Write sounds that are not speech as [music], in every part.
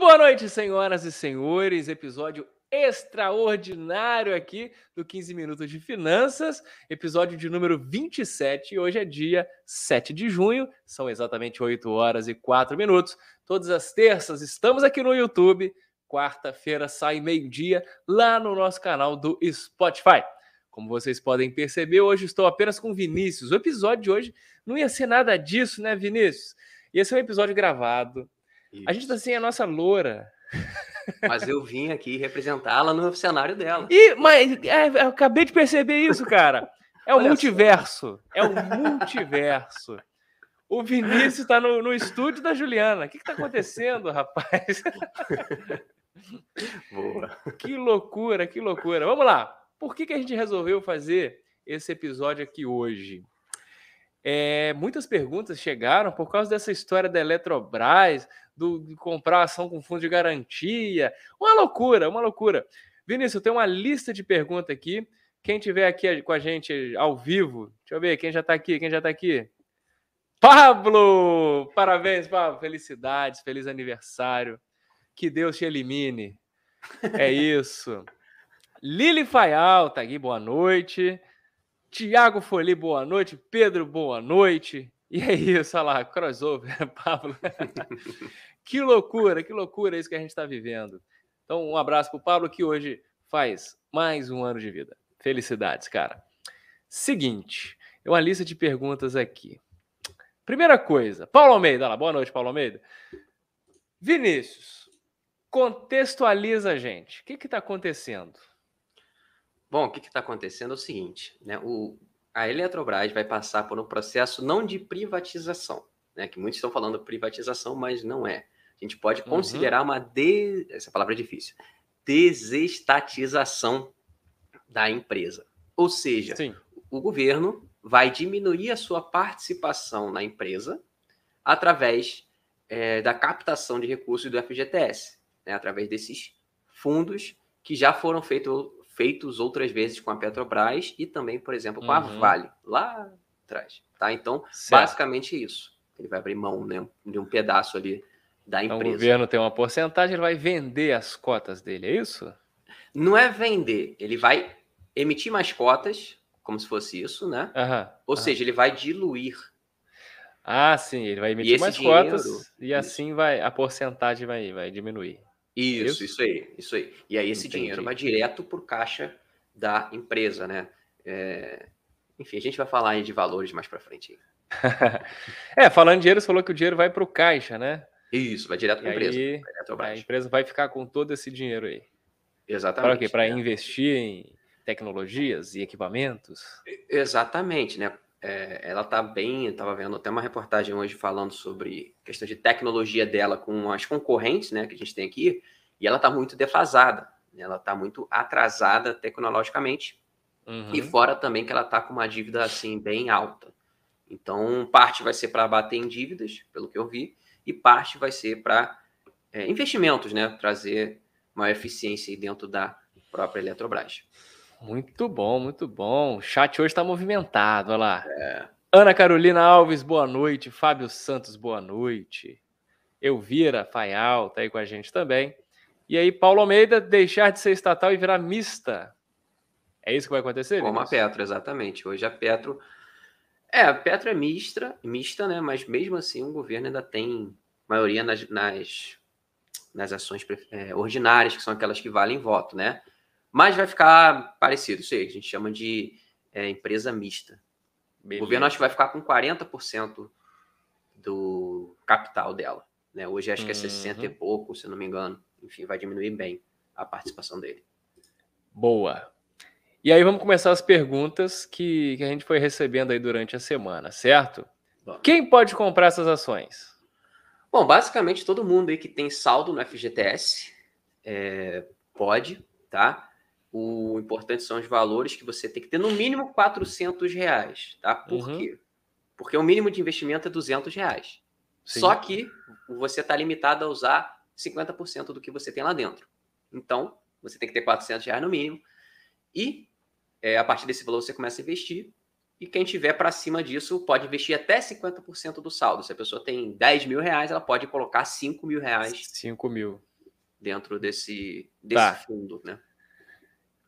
boa noite, senhoras e senhores. Episódio extraordinário aqui do 15 Minutos de Finanças, episódio de número 27. E hoje é dia 7 de junho, são exatamente 8 horas e 4 minutos. Todas as terças estamos aqui no YouTube. Quarta-feira sai meio-dia lá no nosso canal do Spotify. Como vocês podem perceber, hoje estou apenas com Vinícius. O episódio de hoje não ia ser nada disso, né, Vinícius? Ia ser um episódio gravado isso. A gente tá sem a nossa loura. Mas eu vim aqui representá-la no cenário dela. E, mas é, eu acabei de perceber isso, cara. É o multiverso. Só. É o multiverso. O Vinícius está no, no, estúdio da Juliana. O que, está acontecendo, rapaz? Boa. Que loucura, que loucura. Vamos lá. Por que, que a gente resolveu fazer esse episódio aqui hoje? É, muitas perguntas chegaram por causa dessa história da Eletrobras, do, de comprar ação com fundo de garantia. Uma loucura, uma loucura. Vinícius, tenho uma lista de perguntas aqui. Quem tiver aqui com a gente ao vivo, deixa eu ver, quem já está aqui, quem já está aqui? Pablo! Parabéns, Pablo. Felicidades, feliz aniversário. Que Deus te elimine. É isso. Lili Faial tá aqui, boa noite. Tiago Foli, boa noite. Pedro, boa noite. E é isso, olha lá, crossover, [laughs] Pablo. [laughs] que loucura, que loucura isso que a gente está vivendo. Então, um abraço para o Pablo, que hoje faz mais um ano de vida. Felicidades, cara. Seguinte, uma lista de perguntas aqui. Primeira coisa, Paulo Almeida, lá, boa noite, Paulo Almeida. Vinícius, contextualiza a gente. O que está acontecendo? Bom, o que está acontecendo é o seguinte, né? O, a Eletrobras vai passar por um processo não de privatização, né? Que muitos estão falando privatização, mas não é. A gente pode uhum. considerar uma de, essa palavra é difícil, desestatização da empresa. Ou seja, Sim. o governo vai diminuir a sua participação na empresa através é, da captação de recursos do FGTS, né? através desses fundos que já foram feitos feitos outras vezes com a Petrobras e também, por exemplo, com uhum. a Vale, lá atrás. Tá? Então, certo. basicamente isso. Ele vai abrir mão né, de um pedaço ali da empresa. Então, o governo tem uma porcentagem, ele vai vender as cotas dele, é isso? Não é vender, ele vai emitir mais cotas, como se fosse isso, né? Uhum. Ou uhum. seja, ele vai diluir. Ah, sim, ele vai emitir mais dinheiro, cotas e assim vai a porcentagem vai, vai diminuir. Isso, isso aí, isso aí. E aí esse Entendi. dinheiro vai direto para o caixa da empresa, né? É... Enfim, a gente vai falar aí de valores mais para frente. [laughs] é, falando de dinheiro, você falou que o dinheiro vai para o caixa, né? Isso, vai direto para a empresa. Aí, a empresa vai ficar com todo esse dinheiro aí. Exatamente. Para quê? Para né? investir em tecnologias e equipamentos? Exatamente, né? É, ela está bem, estava vendo até uma reportagem hoje falando sobre questão de tecnologia dela com as concorrentes, né, que a gente tem aqui, e ela está muito defasada, né, ela está muito atrasada tecnologicamente, uhum. e fora também que ela está com uma dívida assim bem alta. Então, parte vai ser para bater em dívidas, pelo que eu vi, e parte vai ser para é, investimentos, né, trazer uma eficiência dentro da própria Eletrobras. Muito bom, muito bom. O chat hoje está movimentado, olha lá. É. Ana Carolina Alves, boa noite. Fábio Santos, boa noite. Elvira Faial está aí com a gente também. E aí, Paulo Almeida, deixar de ser estatal e virar mista. É isso que vai acontecer? Como a Petro, exatamente. Hoje a Petro. É, a Petro é mista, mista, né? Mas mesmo assim o governo ainda tem maioria nas, nas, nas ações é, ordinárias, que são aquelas que valem voto, né? Mas vai ficar parecido, isso aí, a gente chama de é, empresa mista. Beleza. O governo acho que vai ficar com 40% do capital dela. Né? Hoje acho que é 60 e uhum. pouco, se não me engano. Enfim, vai diminuir bem a participação dele. Boa. E aí vamos começar as perguntas que, que a gente foi recebendo aí durante a semana, certo? Quem pode comprar essas ações? Bom, basicamente todo mundo aí que tem saldo no FGTS é, pode, tá? O importante são os valores que você tem que ter no mínimo 400 reais, tá? Por uhum. quê? Porque o mínimo de investimento é 200 reais. Sim. Só que você está limitado a usar 50% do que você tem lá dentro. Então, você tem que ter 400 reais no mínimo. E é, a partir desse valor você começa a investir. E quem tiver para cima disso pode investir até 50% do saldo. Se a pessoa tem 10 mil reais, ela pode colocar 5 mil reais 5 mil. dentro desse, desse tá. fundo, né?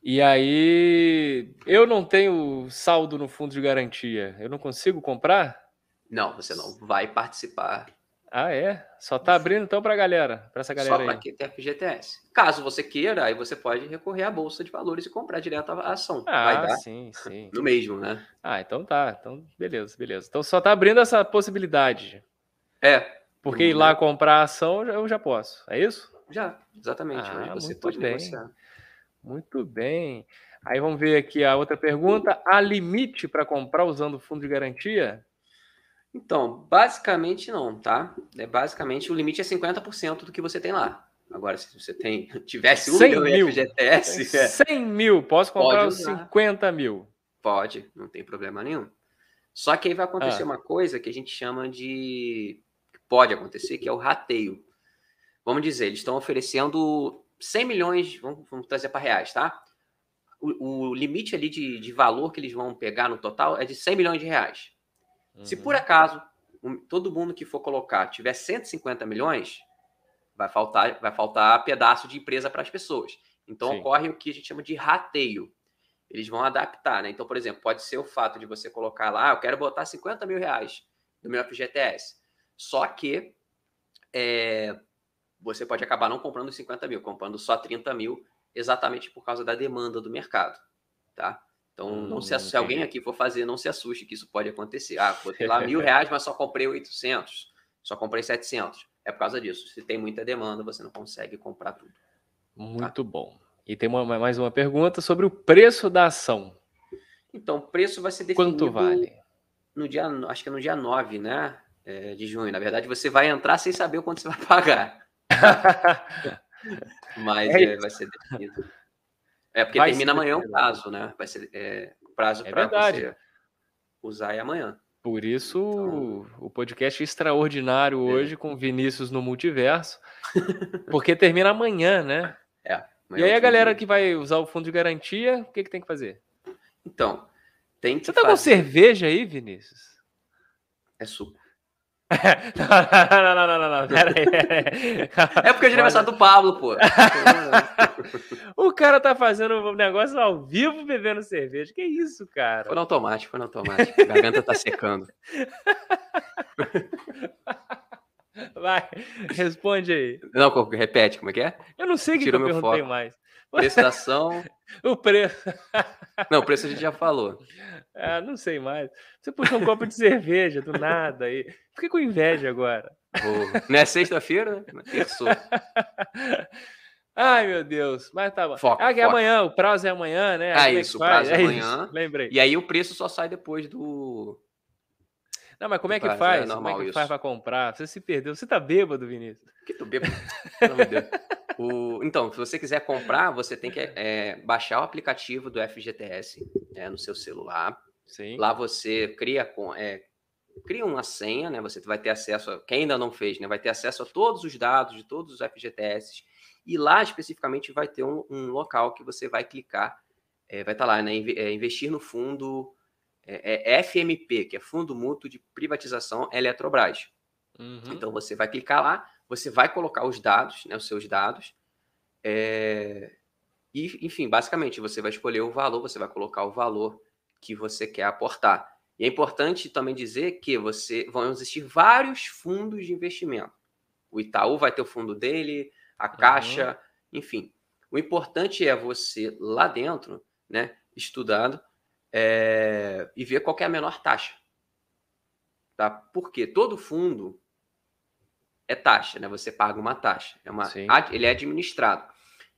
E aí, eu não tenho saldo no fundo de garantia. Eu não consigo comprar? Não, você não vai participar. Ah, é? Só tá abrindo então para a galera, para essa galera Só para quem tem FGTS. Caso você queira, aí você pode recorrer à bolsa de valores e comprar direto a ação. Ah, sim, sim. No mesmo, né? Ah, então tá. Então, beleza, beleza. Então só tá abrindo essa possibilidade. É. Porque ir lá comprar a ação eu já posso. É isso? Já, exatamente. Ah, você pode bem. negociar. Muito bem. Aí vamos ver aqui a outra pergunta. Há limite para comprar usando fundo de garantia? Então, basicamente não, tá? É basicamente o limite é 50% do que você tem lá. Agora, se você tem, [laughs] tivesse um milhão mil. FGTS. 100 [laughs] é, mil, posso comprar os 50 mil. Pode, não tem problema nenhum. Só que aí vai acontecer ah. uma coisa que a gente chama de. Pode acontecer, que é o rateio. Vamos dizer, eles estão oferecendo 100 milhões, vamos, vamos trazer para reais, tá? O, o, limite ali de, de valor que eles vão pegar no total é de 100 milhões de reais. Uhum. Se por acaso um, todo mundo que for colocar tiver 150 milhões, vai faltar, vai faltar pedaço de empresa para as pessoas. Então Sim. ocorre o que a gente chama de rateio. Eles vão adaptar, né? Então, por exemplo, pode ser o fato de você colocar lá, ah, eu quero botar 50 mil reais no meu FGTS. Só que é, você pode acabar não comprando 50 mil, comprando só 30 mil, exatamente por causa da demanda do mercado, tá? Então, hum, não se, se alguém aqui for fazer, não se assuste que isso pode acontecer. Ah, botei lá mil [laughs] reais, mas só comprei 800, só comprei 700. É por causa disso. Se tem muita demanda, você não consegue comprar tudo. Tá? Muito tá? bom. E tem uma, mais uma pergunta sobre o preço da ação. Então, o preço vai ser definido... Quanto vale? No dia, acho que é no dia 9, né? É, de junho. Na verdade, você vai entrar sem saber o quanto você vai pagar. [laughs] Mas é é, vai ser definido. É, porque vai termina amanhã o prazo, né? Vai ser é, o prazo é para você usar é amanhã. Por isso, então... o podcast extraordinário é. hoje com Vinícius no multiverso, porque termina amanhã, né? [laughs] É. E aí a galera que vai usar o fundo de garantia, o que, que tem que fazer? Então, tem que Você tá fazer... com cerveja aí, Vinícius? É suco. Não, não, não, não, não, pera aí. É porque é aniversário do Pablo, pô. [laughs] o cara tá fazendo um negócio ao vivo bebendo cerveja. Que isso, cara? Foi no automático, foi no automático. A garganta tá secando. [laughs] Vai, responde aí. Não, repete, como é que é? Eu não sei o que, que eu perguntei foco. mais. Preço da ação. [laughs] o preço. não, o preço a gente já falou. Ah, não sei mais. Você puxou um copo de cerveja do nada aí. Fiquei com inveja agora. Oh, não é sexta-feira, né? Terçou. Ai, meu Deus. Mas tá bom. Ah, que é amanhã, o prazo é amanhã, né? Ah, isso, o prazo é, é amanhã. Isso, lembrei. E aí o preço só sai depois do. Não, mas como é que faz? É como é que isso. faz para comprar? Você se perdeu. Você tá bêbado, Vinícius? Que tô bêbado? Pelo amor de Deus. [laughs] O, então, se você quiser comprar, você tem que é, baixar o aplicativo do FGTS é, no seu celular. Sim. Lá você cria, é, cria uma senha, né? Você vai ter acesso, a, quem ainda não fez, né? Vai ter acesso a todos os dados de todos os FGTS. E lá especificamente vai ter um, um local que você vai clicar, é, vai estar tá lá, né? É, investir no fundo é FMP, que é Fundo Mútuo de Privatização Eletrobras. Uhum. Então você vai clicar lá, você vai colocar os dados, né, os seus dados, é... e, enfim, basicamente, você vai escolher o valor, você vai colocar o valor que você quer aportar. E é importante também dizer que você vão existir vários fundos de investimento. O Itaú vai ter o fundo dele, a Caixa, uhum. enfim. O importante é você lá dentro, né, estudando é, e ver qual é a menor taxa. Tá? Porque todo fundo é taxa, né? Você paga uma taxa. É uma, ele é administrado.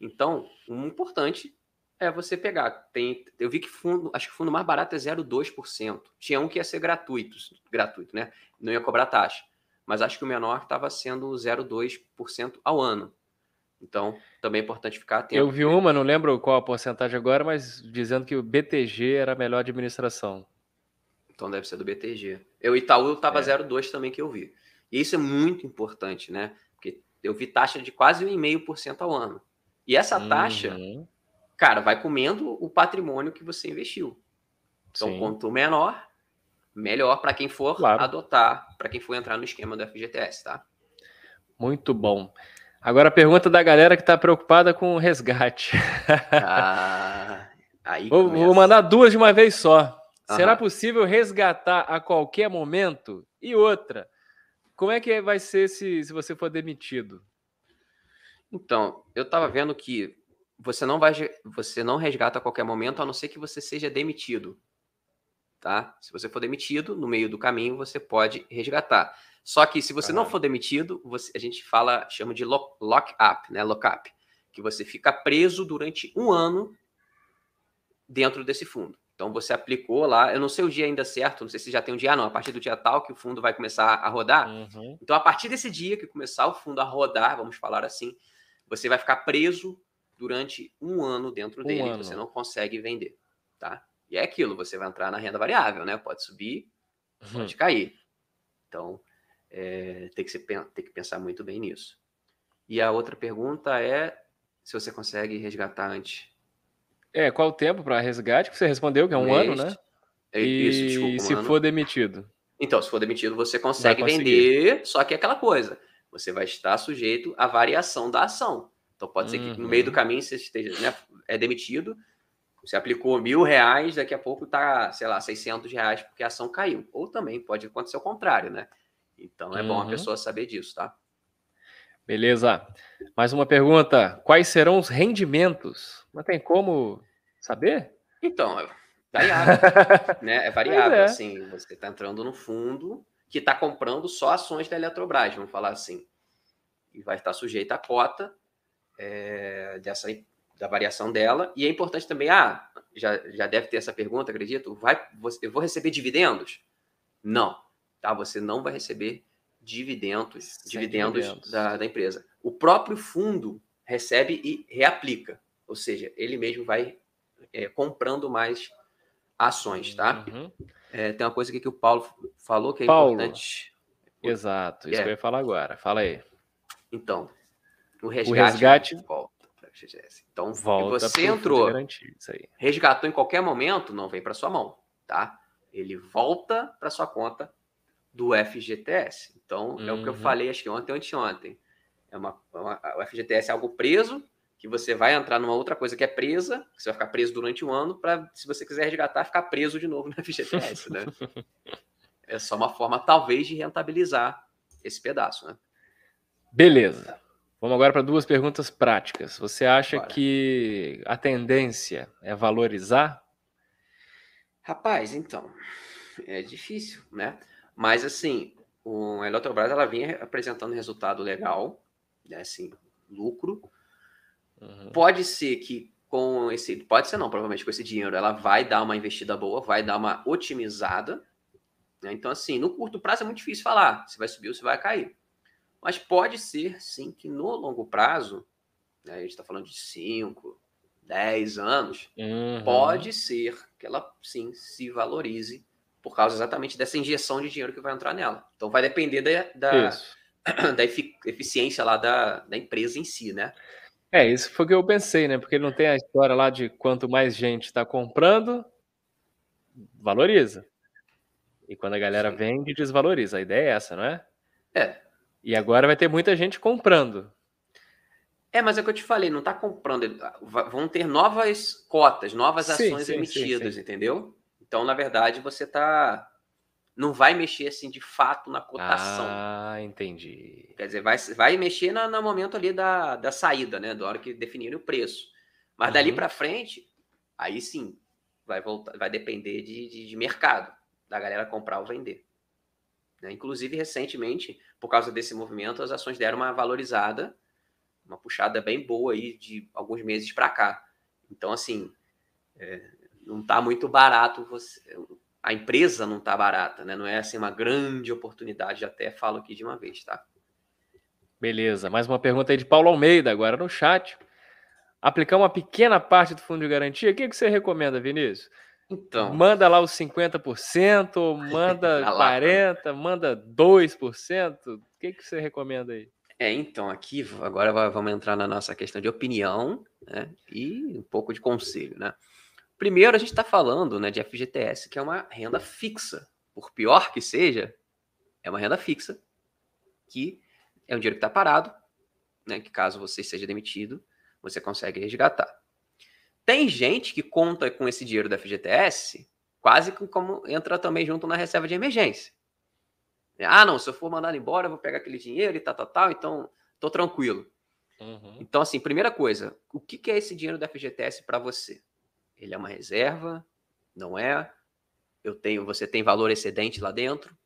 Então, o importante é você pegar. Tem, eu vi que fundo, acho que o fundo mais barato é 0,2%. Tinha um que ia ser gratuito, gratuito, né? Não ia cobrar taxa. Mas acho que o menor estava sendo 0,2% ao ano. Então, também é importante ficar atento. Eu vi uma, não lembro qual a porcentagem agora, mas dizendo que o BTG era a melhor administração. Então deve ser do BTG. Eu, Itaú, estava é. 0,2 também que eu vi. E isso é muito importante, né? Porque eu vi taxa de quase 1,5% ao ano. E essa taxa, uhum. cara, vai comendo o patrimônio que você investiu. Então, Sim. quanto menor, melhor para quem for claro. adotar, para quem for entrar no esquema do FGTS, tá? Muito bom. Agora a pergunta da galera que está preocupada com o resgate. Ah, vou, vou mandar duas de uma vez só. Aham. Será possível resgatar a qualquer momento? E outra, como é que vai ser se, se você for demitido? Então, eu estava vendo que você não vai, você não resgata a qualquer momento, a não ser que você seja demitido, tá? Se você for demitido, no meio do caminho, você pode resgatar. Só que se você não for demitido, você- a gente fala, chama de lock, lock-up, né? Lock-up, que você fica preso durante um ano dentro desse fundo. Então você aplicou lá, eu não sei o dia ainda certo, não sei se já tem um dia, não. A partir do dia tal que o fundo vai começar a rodar, Uhum. então, a partir desse dia que começar o fundo a rodar, vamos falar assim, você vai ficar preso durante um ano dentro Um dele, ano. você não consegue vender, tá? E é aquilo, você vai entrar na renda variável, né? Pode subir, Uhum. pode cair. Então, é, tem, que se, tem que pensar muito bem nisso. E a outra pergunta é se você consegue resgatar antes. É, qual o tempo para resgate? Que você respondeu que é um mês. ano, né? É E Isso, desculpa, um se ano. for demitido? Então, se for demitido, você consegue vender, só que é aquela coisa, você vai estar sujeito à variação da ação. Então, pode ser que no Uhum. meio do caminho você esteja, né, é demitido, você aplicou mil reais, daqui a pouco tá, sei lá, 600 reais porque a ação caiu. Ou também pode acontecer o contrário, né? Então, é bom a Uhum. pessoa saber disso, tá? Beleza. Mais uma pergunta. Quais serão os rendimentos? Não tem como saber? Então, é variável, [laughs] né? É variável, é. assim, você está entrando no fundo que está comprando só ações da Eletrobras, vamos falar assim. E vai estar sujeito à cota é, dessa, da variação dela. E é importante também, ah, já, já deve ter essa pergunta, acredito, vai, você- eu vou receber dividendos? Não, tá? Você não vai receber dividendos, dividendos, dividendos. Da, da empresa. O próprio fundo recebe e reaplica, ou seja, ele mesmo vai é, comprando mais ações, tá? Uhum. É, tem uma coisa aqui que o Paulo falou que é Paulo. importante. Exato, isso É. que eu ia falar agora. Fala aí. Então, o resgate, resgate volta. Então, Volta você entrou, aí. resgatou em qualquer momento, não vem para sua mão, tá? Ele volta para sua conta do FGTS. Então, é o que eu Uhum. falei, acho que ontem ou anteontem. É uma, uma- o FGTS é algo preso, que você vai entrar numa outra coisa que é presa, que você vai ficar preso durante um ano, para, se você quiser resgatar, ficar preso de novo no [laughs] FGTS, né? É só uma forma, talvez, de rentabilizar esse pedaço, né? Beleza. Vamos agora para duas perguntas práticas. Você acha Bora. que a tendência é valorizar? Rapaz, então, é difícil, né? Mas, assim, o, a Eletrobras, ela vinha apresentando resultado legal, né? Assim, lucro. Uhum. Pode ser que com esse... Pode ser não, provavelmente com esse dinheiro, ela vai dar uma investida boa, vai dar uma otimizada. né? Então, assim, no curto prazo é muito difícil falar se vai subir ou se vai cair. Mas pode ser, sim, que no longo prazo, né, a gente está falando de 5, 10 anos, Uhum. pode ser que ela sim se valorize por causa exatamente dessa injeção de dinheiro que vai entrar nela. Então vai depender da, da, [clears throat] da efi- eficiência lá da, da empresa em si, né? É, isso foi o que eu pensei, né? Porque não tem a história lá de quanto mais gente está comprando, valoriza. E quando a galera Sim. vende, desvaloriza. A ideia é essa, não é? É. E agora vai ter muita gente comprando. É, mas é o que eu te falei, não está comprando. Vão ter novas cotas, novas ações sim, sim, emitidas, sim. entendeu? Então, na verdade, você tá. Não vai mexer assim de fato na cotação. Ah, entendi. Quer dizer, vai, vai mexer na- no momento ali da, da saída, né? Da hora que definirem o preço. Mas dali Uhum. para frente, aí sim, vai voltar, vai depender de, de, de mercado, da galera comprar ou vender. Né? Inclusive, recentemente, por causa desse movimento, as ações deram uma valorizada, uma puxada bem boa aí de alguns meses para cá. Então, assim, é, não está muito barato você. A empresa não está barata, né? Não é assim uma grande oportunidade, até falo aqui de uma vez, tá? Beleza. Mais uma pergunta aí de Paulo Almeida, agora no chat. Aplicar uma pequena parte do fundo de garantia, o que, que você recomenda, Vinícius? Então, Manda lá os 50%, ou manda Na lata. 40%, manda 2%. O que, que você recomenda aí? É, então, aqui agora va- vamos entrar na nossa questão de opinião né, e um pouco de conselho. Né? Primeiro, a gente está falando né, de FGTS, que é uma renda fixa. Por pior que seja, é uma renda fixa, que é um dinheiro que está parado, né, que caso você seja demitido, você consegue resgatar. Tem gente que conta com esse dinheiro da FGTS quase como entra também junto na reserva de emergência. Ah, não, se eu for mandado embora, eu vou pegar aquele dinheiro e tal, tal, tal, então tô tranquilo. Uhum. Então, assim, primeira coisa, o que, que é esse dinheiro da FGTS para você? Ele é uma reserva? Não é? Eu tenho, você tem valor excedente lá dentro?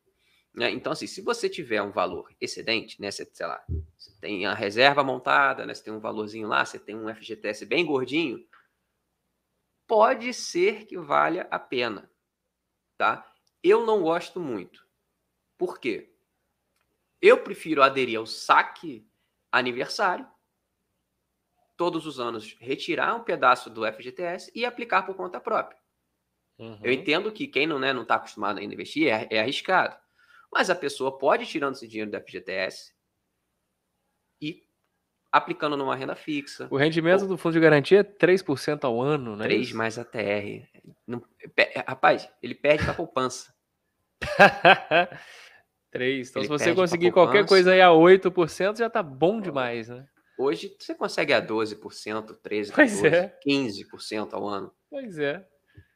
Né? Então, assim, se você tiver um valor excedente, né? Você, sei lá, você tem a reserva montada, né? Você tem um valorzinho lá, você tem um FGTS bem gordinho, pode ser que valha a pena, tá? Eu não gosto muito. Por quê? Eu prefiro aderir ao saque aniversário, todos os anos retirar um pedaço do FGTS e aplicar por conta própria. Uhum. Eu entendo que quem não está né, não tá acostumado a investir é, é, arriscado. Mas a pessoa pode ir tirando esse dinheiro do FGTS e aplicando numa renda fixa. O rendimento ou... do fundo de garantia é 3% ao ano, né? 3 mais a TR. Não, rapaz, ele perde para poupança. [laughs] 3. Então, ele se você conseguir qualquer coisa aí a 8%, já tá bom demais, né? Hoje você consegue a 12%, 13%, 14%, é. 15% ao ano. Pois é.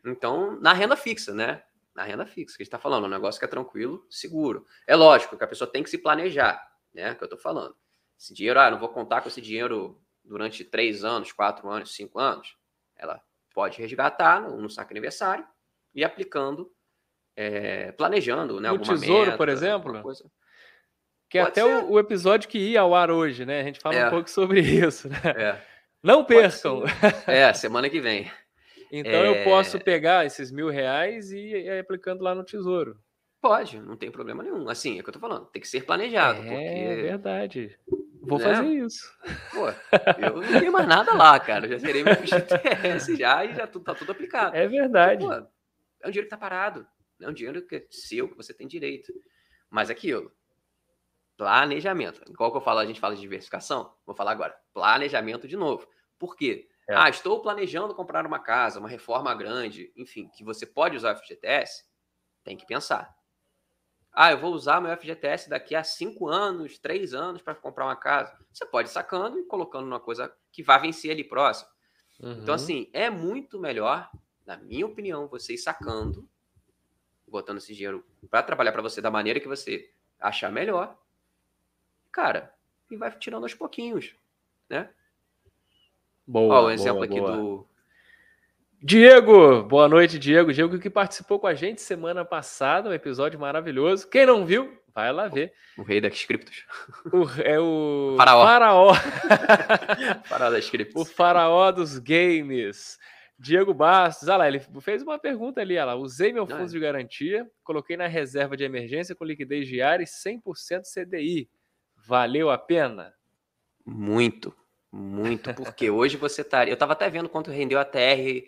Então, na renda fixa, né? Na renda fixa, que a gente está falando, um negócio que é tranquilo, seguro. É lógico que a pessoa tem que se planejar, né? Que eu estou falando. Esse dinheiro, ah, não vou contar com esse dinheiro durante três anos, quatro anos, cinco anos. Ela pode resgatar no, no saque aniversário e aplicando, é, planejando, né? No tesouro, meta, por exemplo? Coisa. Que é até o, o, episódio que ia ao ar hoje, né? A gente fala é. um pouco sobre [laughs] isso, né? É. Não percam! É, semana que vem. Então é... eu posso pegar esses mil reais e ir aplicando lá no tesouro. Pode, não tem problema nenhum. Assim, é o que eu tô falando. Tem que ser planejado. É porque... verdade. Vou né? fazer isso. Pô, eu não tenho mais nada lá, cara. Eu já serei meu FGTS [laughs] já e já tudo, tá tudo aplicado. É verdade. Pô, é um dinheiro que tá parado. É um dinheiro que é seu, que você tem direito. Mas aquilo, planejamento. Igual que eu falo, a gente fala de diversificação, vou falar agora. Planejamento de novo. Por quê? É. Ah, estou planejando comprar uma casa, uma reforma grande, enfim, que você pode usar o FGTS, tem que pensar. Ah, eu vou usar meu FGTS daqui a cinco anos, três anos para comprar uma casa. Você pode ir sacando e colocando numa coisa que vai vencer ali próximo. Então, uhum. Então, assim, é muito melhor, na minha opinião, você ir sacando, botando esse dinheiro para trabalhar para você da maneira que você achar melhor. Cara, e vai tirando aos pouquinhos, né? Boa. Ó, o exemplo boa, aqui boa. do. Diego, boa noite, Diego. Diego que participou com a gente semana passada, um episódio maravilhoso. Quem não viu, vai lá ver. O, rei das criptos. O, é o [laughs] faraó. Faraó. [laughs] faraó das criptos. O faraó dos games. Diego Bastos, olha lá, ele fez uma pergunta ali, olha lá, usei meu fundo é. de garantia, coloquei na reserva de emergência com liquidez diária e 100% CDI. Valeu a pena? Muito. Muito, porque hoje você tá. Eu estava até vendo quanto rendeu a TR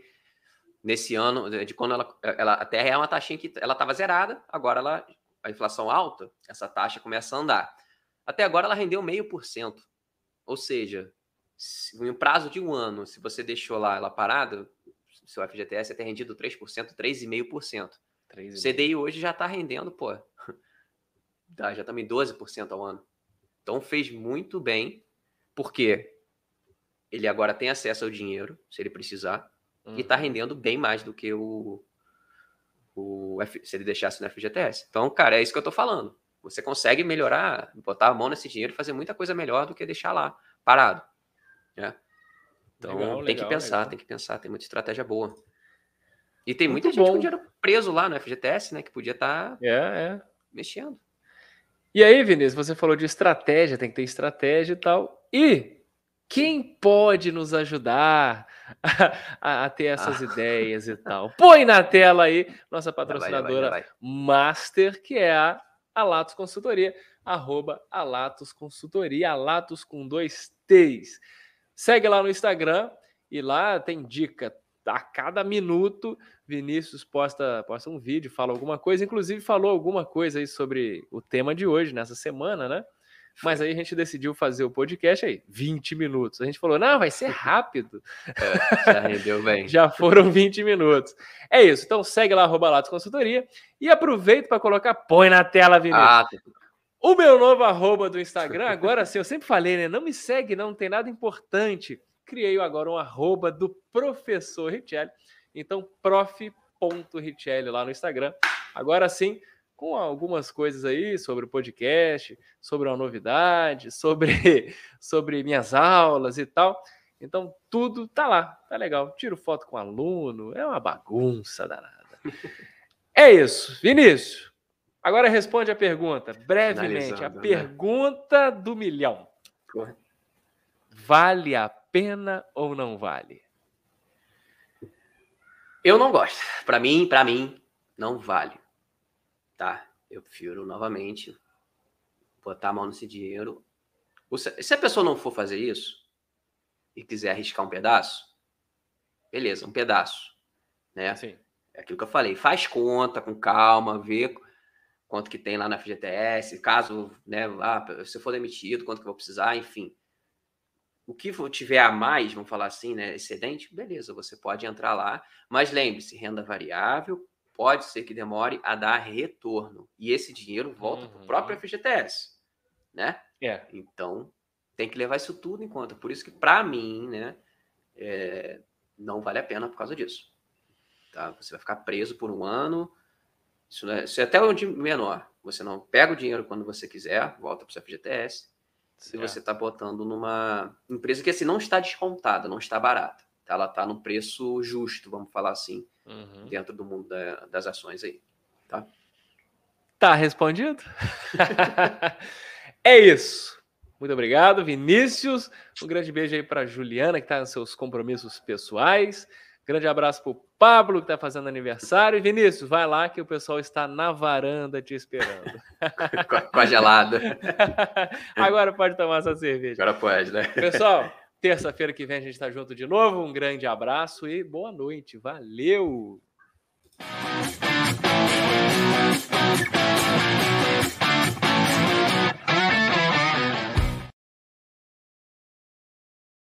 nesse ano, de quando ela, ela a TR é uma taxinha que ela estava zerada, agora ela, a inflação alta, essa taxa começa a andar. Até agora ela rendeu meio por cento. Ou seja, em um prazo de um ano, se você deixou lá ela parada, seu FGTS ia ter rendido 3%, 3,5%. CDI hoje já está rendendo, pô, [laughs] já também 12% ao ano. Então fez muito bem, porque ele agora tem acesso ao dinheiro, se ele precisar, uhum. e está rendendo bem mais do que o, o se ele deixasse no FGTS. Então, cara, é isso que eu estou falando. Você consegue melhorar, botar a mão nesse dinheiro e fazer muita coisa melhor do que deixar lá, parado. Né? Então, legal, tem legal, que pensar, legal. tem que pensar, tem muita estratégia boa. E tem Muito muita gente com dinheiro preso lá no FGTS, né? Que podia estar tá é, é. mexendo. E aí, Vinícius, você falou de estratégia, tem que ter estratégia e tal. E quem pode nos ajudar [laughs] a, a ter essas ah. ideias e tal? Põe na tela aí nossa patrocinadora vai, vai, vai, Master, que é a Alatos Consultoria, arroba Alatos Consultoria, Alatos com dois T's. Segue lá no Instagram e lá tem dica a cada minuto. Vinícius posta, posta um vídeo, fala alguma coisa, inclusive falou alguma coisa aí sobre o tema de hoje, nessa semana, né? Mas aí a gente decidiu fazer o podcast aí, 20 minutos. A gente falou, não, vai ser rápido. É, já rendeu bem. [laughs] já foram 20 minutos. É isso. Então segue lá, arroba Latos Consultoria. E aproveita para colocar, põe na tela, Vinícius. Ah, O meu novo arroba do Instagram, agora sim, eu sempre falei, né? Não me segue, não tem nada importante. Criei agora um arroba do professor Richelli. Então, prof.richelli lá no Instagram. Agora sim, com algumas coisas aí sobre o podcast, sobre uma novidade, sobre, [laughs] sobre minhas aulas e tal. Então, tudo tá lá, tá legal. Tiro foto com aluno, é uma bagunça danada. [laughs] É isso. Vinícius, agora responde a pergunta, brevemente. A né? pergunta do milhão. Vale a pena ou não vale? Eu não gosto. Para mim, para mim, não vale. Tá? Eu prefiro novamente botar a mão nesse dinheiro. Se a pessoa não for fazer isso e quiser arriscar um pedaço, beleza, um pedaço, né? Sim. É aquilo que eu falei, faz conta com calma, vê quanto que tem lá na FGTS, caso né, ah, se for demitido, quanto que eu vou precisar, enfim. O que tiver a mais, vamos falar assim, né, excedente, beleza, você pode entrar lá, mas lembre-se, renda variável, pode ser que demore a dar retorno. E esse dinheiro volta uhum. para o próprio FGTS, né? É. Então, tem que levar isso tudo em conta. Por isso que, para mim, né, é, não vale a pena por causa disso. Tá? Você vai ficar preso por um ano. Isso, é, isso é até um menor. Você não pega o dinheiro quando você quiser, volta para o FGTS. Se você está botando numa empresa que assim não está descontada, não está barata. Tá? Ela está no preço justo, vamos falar assim, uhum. dentro do mundo da, das ações aí. Tá? Tá respondido? [laughs] é isso. Muito obrigado, Vinícius. Um grande beijo aí para Juliana, que está nos seus compromissos pessoais. Grande abraço para o Pablo, que está fazendo aniversário. E Vinícius, vai lá que o pessoal está na varanda te esperando. [laughs] com a gelada. [laughs] Agora pode tomar essa cerveja. Agora pode, né? Pessoal, [laughs] terça-feira que vem a gente está junto de novo. Um grande abraço e boa noite. Valeu!